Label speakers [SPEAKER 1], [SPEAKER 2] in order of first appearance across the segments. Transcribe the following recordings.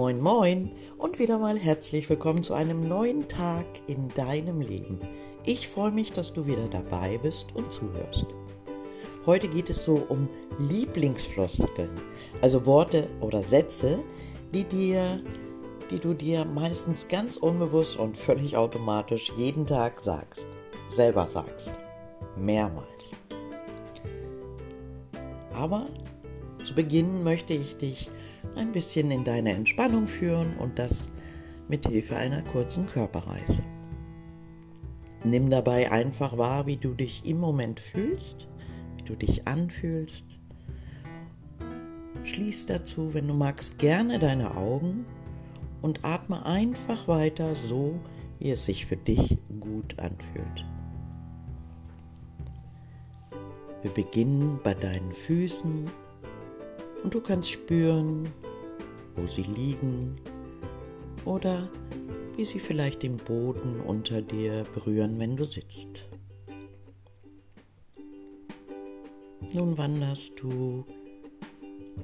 [SPEAKER 1] Moin, moin und wieder mal herzlich willkommen zu einem neuen Tag in deinem Leben. Ich freue mich, dass du wieder dabei bist und zuhörst. Heute geht es so um Lieblingsfloskeln, also Worte oder Sätze, die dir, die du dir meistens ganz unbewusst und völlig automatisch jeden Tag sagst, selber sagst, mehrmals. Aber zu Beginn möchte ich dich ein bisschen in deine Entspannung führen und das mit Hilfe einer kurzen Körperreise. Nimm dabei einfach wahr, wie du dich im Moment fühlst, wie du dich anfühlst. Schließ dazu, wenn du magst, gerne deine Augen und atme einfach weiter so, wie es sich für dich gut anfühlt. Wir beginnen bei deinen Füßen und du kannst spüren, wo sie liegen oder wie sie vielleicht den Boden unter dir berühren, wenn du sitzt. Nun wanderst du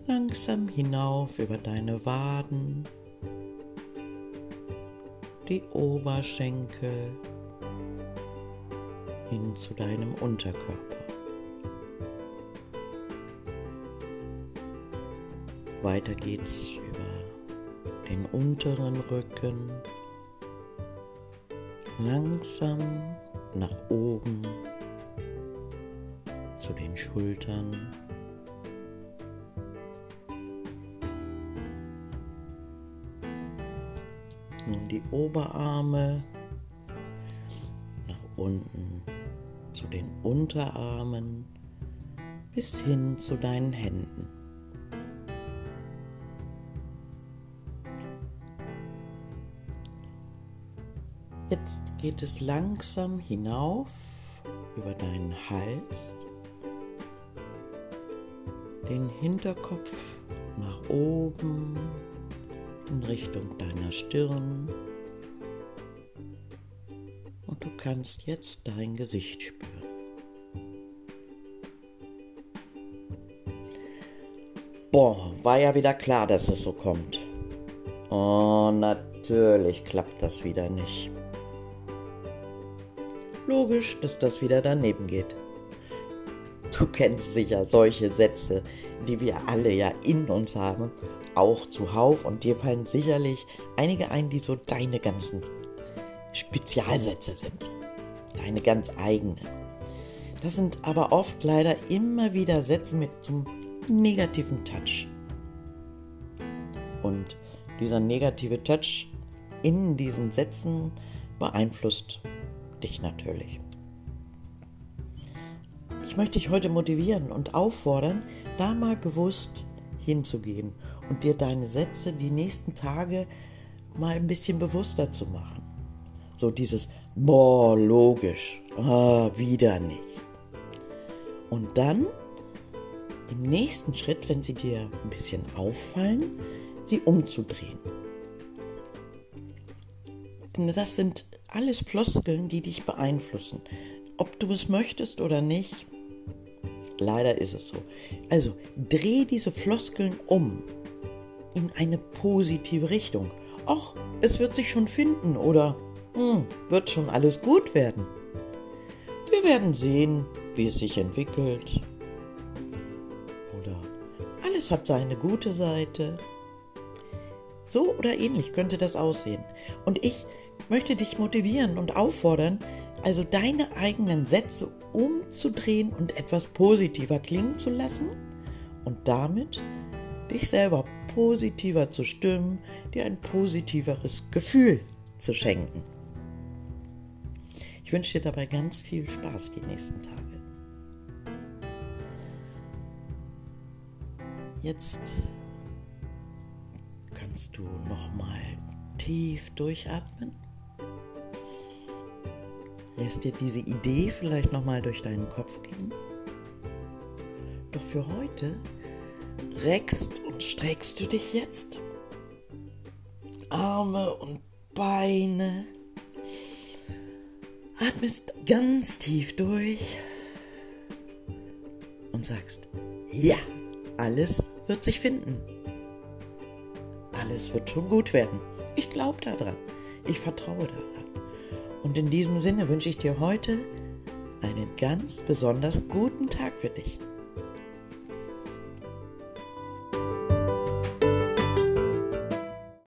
[SPEAKER 1] langsam hinauf über deine Waden, die Oberschenkel hin zu deinem Unterkörper. Weiter geht's über den unteren Rücken, langsam nach oben zu den Schultern. Nun die Oberarme nach unten zu den Unterarmen bis hin zu deinen Händen. Jetzt geht es langsam hinauf über deinen Hals, den Hinterkopf nach oben in Richtung deiner Stirn und du kannst jetzt dein Gesicht spüren. Boah, war ja wieder klar, dass es so kommt. Oh, natürlich klappt das wieder nicht. Logisch, dass das wieder daneben geht. Du kennst sicher solche Sätze, die wir alle ja in uns haben, auch zuhauf und dir fallen sicherlich einige ein, die so deine ganzen Spezialsätze sind. Deine ganz eigenen. Das sind aber oft leider immer wieder Sätze mit so einem negativen Touch. Und dieser negative Touch in diesen Sätzen beeinflusst dich natürlich. Ich möchte dich heute motivieren und auffordern, da mal bewusst hinzugehen und dir deine Sätze die nächsten Tage mal ein bisschen bewusster zu machen. So dieses, boah, logisch, ah, wieder nicht. Und dann im nächsten Schritt, wenn sie dir ein bisschen auffallen, sie umzudrehen. Das sind alles Floskeln, die dich beeinflussen. Ob du es möchtest oder nicht, leider ist es so. Also dreh diese Floskeln um in eine positive Richtung. Och, es wird sich schon finden oder hm, wird schon alles gut werden. Wir werden sehen, wie es sich entwickelt. Oder alles hat seine gute Seite. So oder ähnlich könnte das aussehen. Und ich möchte dich motivieren und auffordern, also deine eigenen Sätze umzudrehen und etwas positiver klingen zu lassen und damit dich selber positiver zu stimmen, dir ein positiveres Gefühl zu schenken. Ich wünsche dir dabei ganz viel Spaß die nächsten Tage. Jetzt kannst du noch mal tief durchatmen Lässt dir diese Idee vielleicht nochmal durch deinen Kopf gehen? Doch für heute reckst und streckst du dich jetzt. Arme und Beine. Atmest ganz tief durch und sagst, ja, alles wird sich finden. alles wird schon gut werden. Ich glaube daran. Ich vertraue daran. Und in diesem Sinne wünsche ich dir heute einen ganz besonders guten Tag für dich.